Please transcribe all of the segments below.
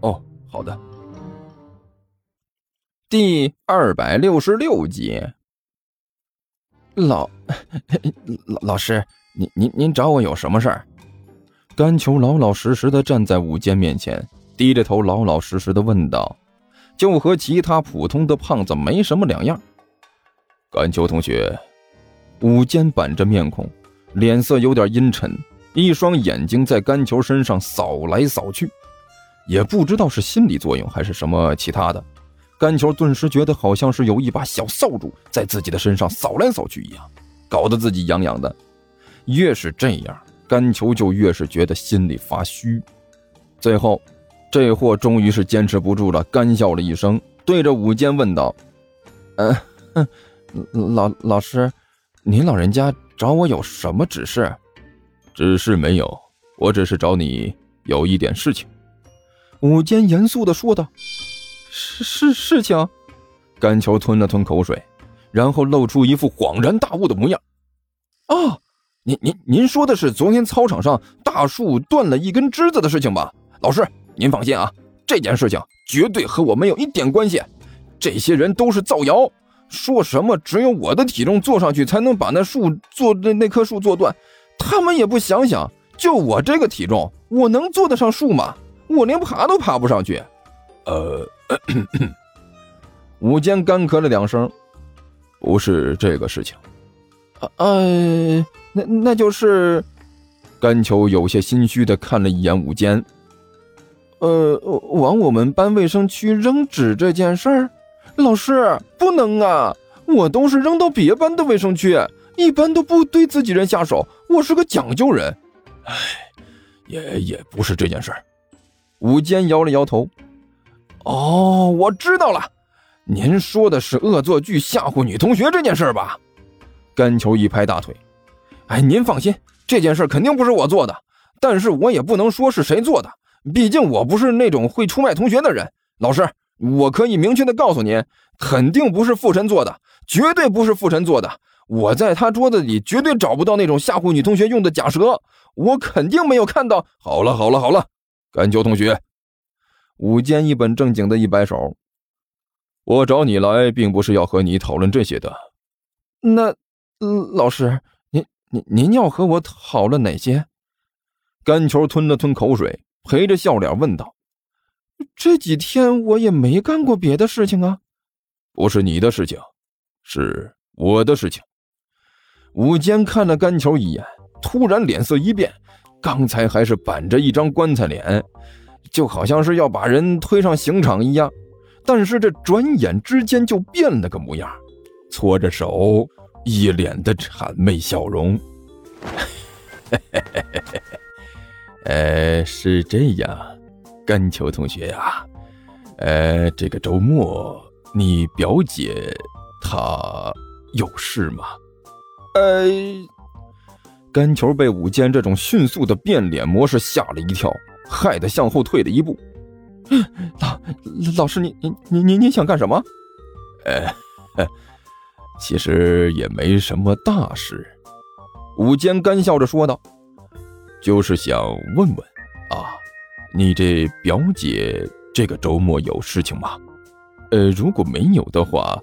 哦，好的。第二百六十六集。老 老老师，您您您找我有什么事儿？甘球老老实实的站在武坚面前，低着头，老老实实的问道，就和其他普通的胖子没什么两样。甘球同学，武坚板着面孔，脸色有点阴沉，一双眼睛在甘球身上扫来扫去。也不知道是心理作用还是什么其他的，甘球顿时觉得好像是有一把小扫帚在自己的身上扫来扫去一样，搞得自己痒痒的。越是这样，甘球就越是觉得心里发虚。最后，这货终于是坚持不住了，干笑了一声，对着武坚问道：“嗯，老老师，您老人家找我有什么指示？指示没有，我只是找你有一点事情。”武坚严肃的说道：“是是事情。”甘球吞了吞口水，然后露出一副恍然大悟的模样。“哦，您您您说的是昨天操场上大树断了一根枝子的事情吧？老师，您放心啊，这件事情绝对和我没有一点关系。这些人都是造谣，说什么只有我的体重坐上去才能把那树坐那那棵树坐断，他们也不想想，就我这个体重，我能坐得上树吗？”我连爬都爬不上去，呃，武坚干咳了两声，不是这个事情，呃，那那就是，甘球有些心虚的看了一眼武坚，呃，往我们班卫生区扔纸这件事儿，老师不能啊，我都是扔到别班的卫生区，一般都不对自己人下手，我是个讲究人，唉，也也不是这件事儿。武坚摇了摇头，哦，我知道了，您说的是恶作剧吓唬女同学这件事吧？甘球一拍大腿，哎，您放心，这件事肯定不是我做的，但是我也不能说是谁做的，毕竟我不是那种会出卖同学的人。老师，我可以明确的告诉您，肯定不是傅晨做的，绝对不是傅晨做的。我在他桌子里绝对找不到那种吓唬女同学用的假蛇，我肯定没有看到。好了，好了，好了。甘秋同学，武坚一本正经的一摆手：“我找你来，并不是要和你讨论这些的。那，老师，您您您要和我讨论哪些？”甘球吞了吞口水，陪着笑脸问道：“这几天我也没干过别的事情啊。”“不是你的事情，是我的事情。”武坚看了甘球一眼，突然脸色一变。刚才还是板着一张棺材脸，就好像是要把人推上刑场一样，但是这转眼之间就变了个模样，搓着手，一脸的谄媚笑容。呃，是这样，甘秋同学呀，呃，这个周末你表姐她有事吗？呃。甘球被武坚这种迅速的变脸模式吓了一跳，害得向后退了一步。老老师，你你你你你想干什么？呃，其实也没什么大事。武坚干笑着说道：“就是想问问啊，你这表姐这个周末有事情吗？呃，如果没有的话，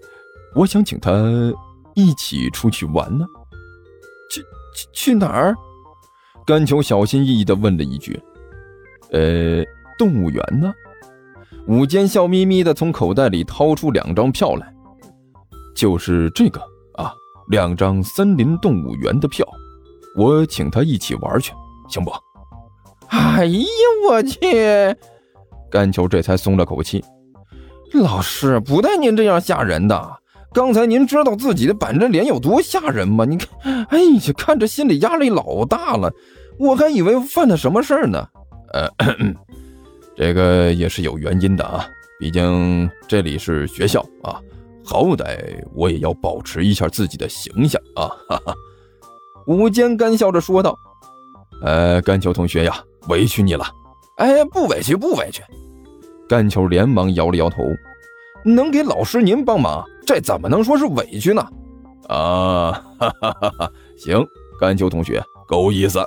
我想请她一起出去玩呢。”去去哪儿？甘球小心翼翼的问了一句：“呃，动物园呢？”午间笑眯眯的从口袋里掏出两张票来，就是这个啊，两张森林动物园的票，我请他一起玩去，行不？哎呀，我去！甘球这才松了口气。老师，不带您这样吓人的。刚才您知道自己的板着脸有多吓人吗？你看，哎呀，看着心里压力老大了，我还以为犯了什么事儿呢。呃，这个也是有原因的啊，毕竟这里是学校啊，好歹我也要保持一下自己的形象啊！哈哈。吴坚干笑着说道：“呃，甘球同学呀，委屈你了。”“哎，不委屈，不委屈。”甘球连忙摇了摇头：“能给老师您帮忙，这怎么能说是委屈呢？”“啊，哈哈哈哈！行，甘秋同学够意思。”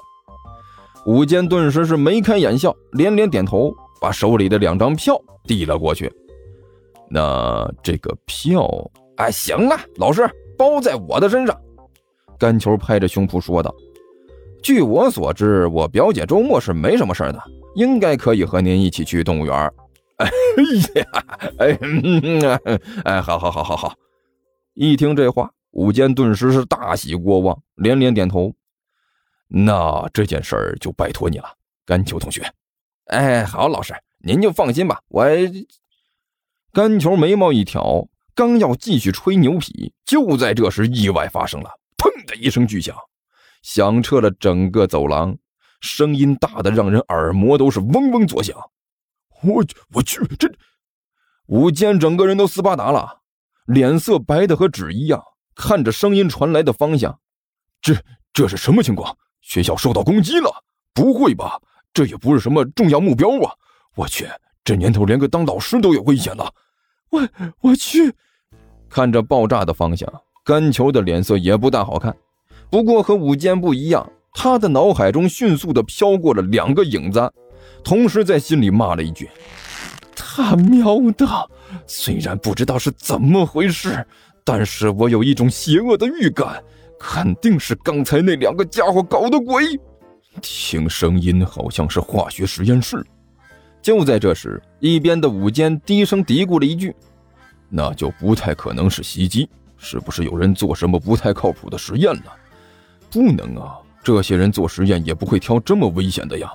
武坚顿时是眉开眼笑，连连点头，把手里的两张票递了过去。“那这个票……哎，行了，老师包在我的身上。”甘秋拍着胸脯说道：“据我所知，我表姐周末是没什么事的，应该可以和您一起去动物园。” 哎呀，哎，哎，好好好好好！一听这话，武坚顿时是大喜过望，连连点头。那这件事儿就拜托你了，甘球同学。哎，好，老师您就放心吧。我……甘球眉毛一挑，刚要继续吹牛皮，就在这时，意外发生了。砰的一声巨响，响彻了整个走廊，声音大的让人耳膜都是嗡嗡作响。我我去，这武坚整个人都斯巴达了，脸色白的和纸一样，看着声音传来的方向。这这是什么情况？学校受到攻击了？不会吧？这也不是什么重要目标啊！我去，这年头连个当老师都有危险了。我我去，看着爆炸的方向。甘球的脸色也不大好看，不过和武坚不一样，他的脑海中迅速的飘过了两个影子，同时在心里骂了一句：“他喵的！虽然不知道是怎么回事，但是我有一种邪恶的预感，肯定是刚才那两个家伙搞的鬼。听声音好像是化学实验室。”就在这时，一边的武坚低声嘀咕了一句：“那就不太可能是袭击。”是不是有人做什么不太靠谱的实验了？不能啊！这些人做实验也不会挑这么危险的呀。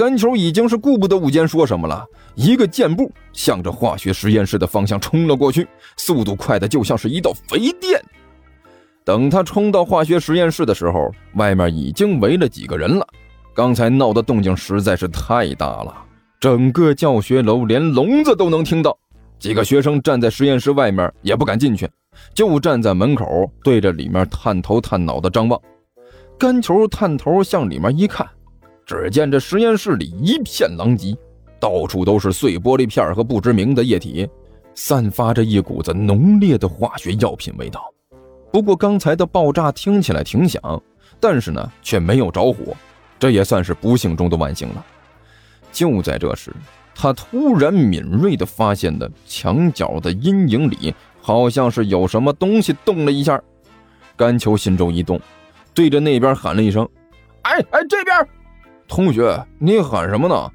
甘球已经是顾不得武坚说什么了，一个箭步向着化学实验室的方向冲了过去，速度快的就像是一道肥电。等他冲到化学实验室的时候，外面已经围了几个人了。刚才闹的动静实在是太大了，整个教学楼连聋子都能听到。几个学生站在实验室外面，也不敢进去。就站在门口，对着里面探头探脑的张望。甘球探头向里面一看，只见这实验室里一片狼藉，到处都是碎玻璃片和不知名的液体，散发着一股子浓烈的化学药品味道。不过刚才的爆炸听起来挺响，但是呢却没有着火，这也算是不幸中的万幸了。就在这时，他突然敏锐地发现的墙角的阴影里。好像是有什么东西动了一下，甘球心中一动，对着那边喊了一声：“哎哎，这边，同学，你喊什么呢？”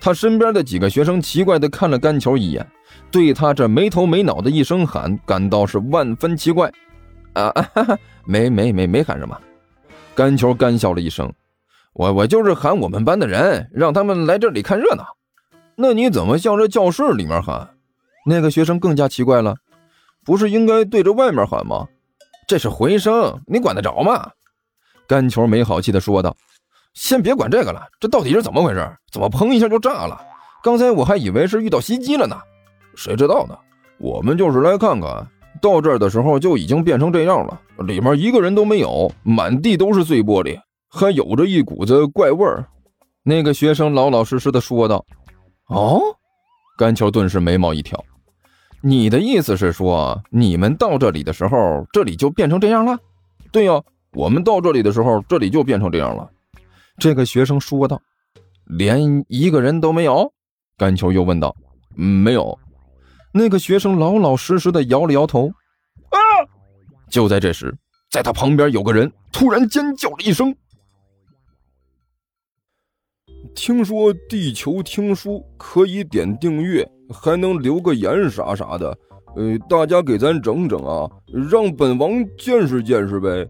他身边的几个学生奇怪地看了甘球一眼，对他这没头没脑的一声喊感到是万分奇怪。啊，哈哈，没没没没喊什么。甘球干笑了一声：“我我就是喊我们班的人，让他们来这里看热闹。那你怎么向着教室里面喊？”那个学生更加奇怪了。不是应该对着外面喊吗？这是回声，你管得着吗？甘球没好气地说道：“先别管这个了，这到底是怎么回事？怎么砰一下就炸了？刚才我还以为是遇到袭击了呢，谁知道呢？我们就是来看看，到这儿的时候就已经变成这样了，里面一个人都没有，满地都是碎玻璃，还有着一股子怪味儿。”那个学生老老实实的说道：“哦。”甘球顿时眉毛一挑。你的意思是说，你们到这里的时候，这里就变成这样了？对呀，我们到这里的时候，这里就变成这样了。这个学生说道：“连一个人都没有？”甘球又问道：“没有。”那个学生老老实实的摇了摇头。啊！就在这时，在他旁边有个人突然尖叫了一声。听说地球听书可以点订阅。还能留个言啥啥的，呃，大家给咱整整啊，让本王见识见识呗。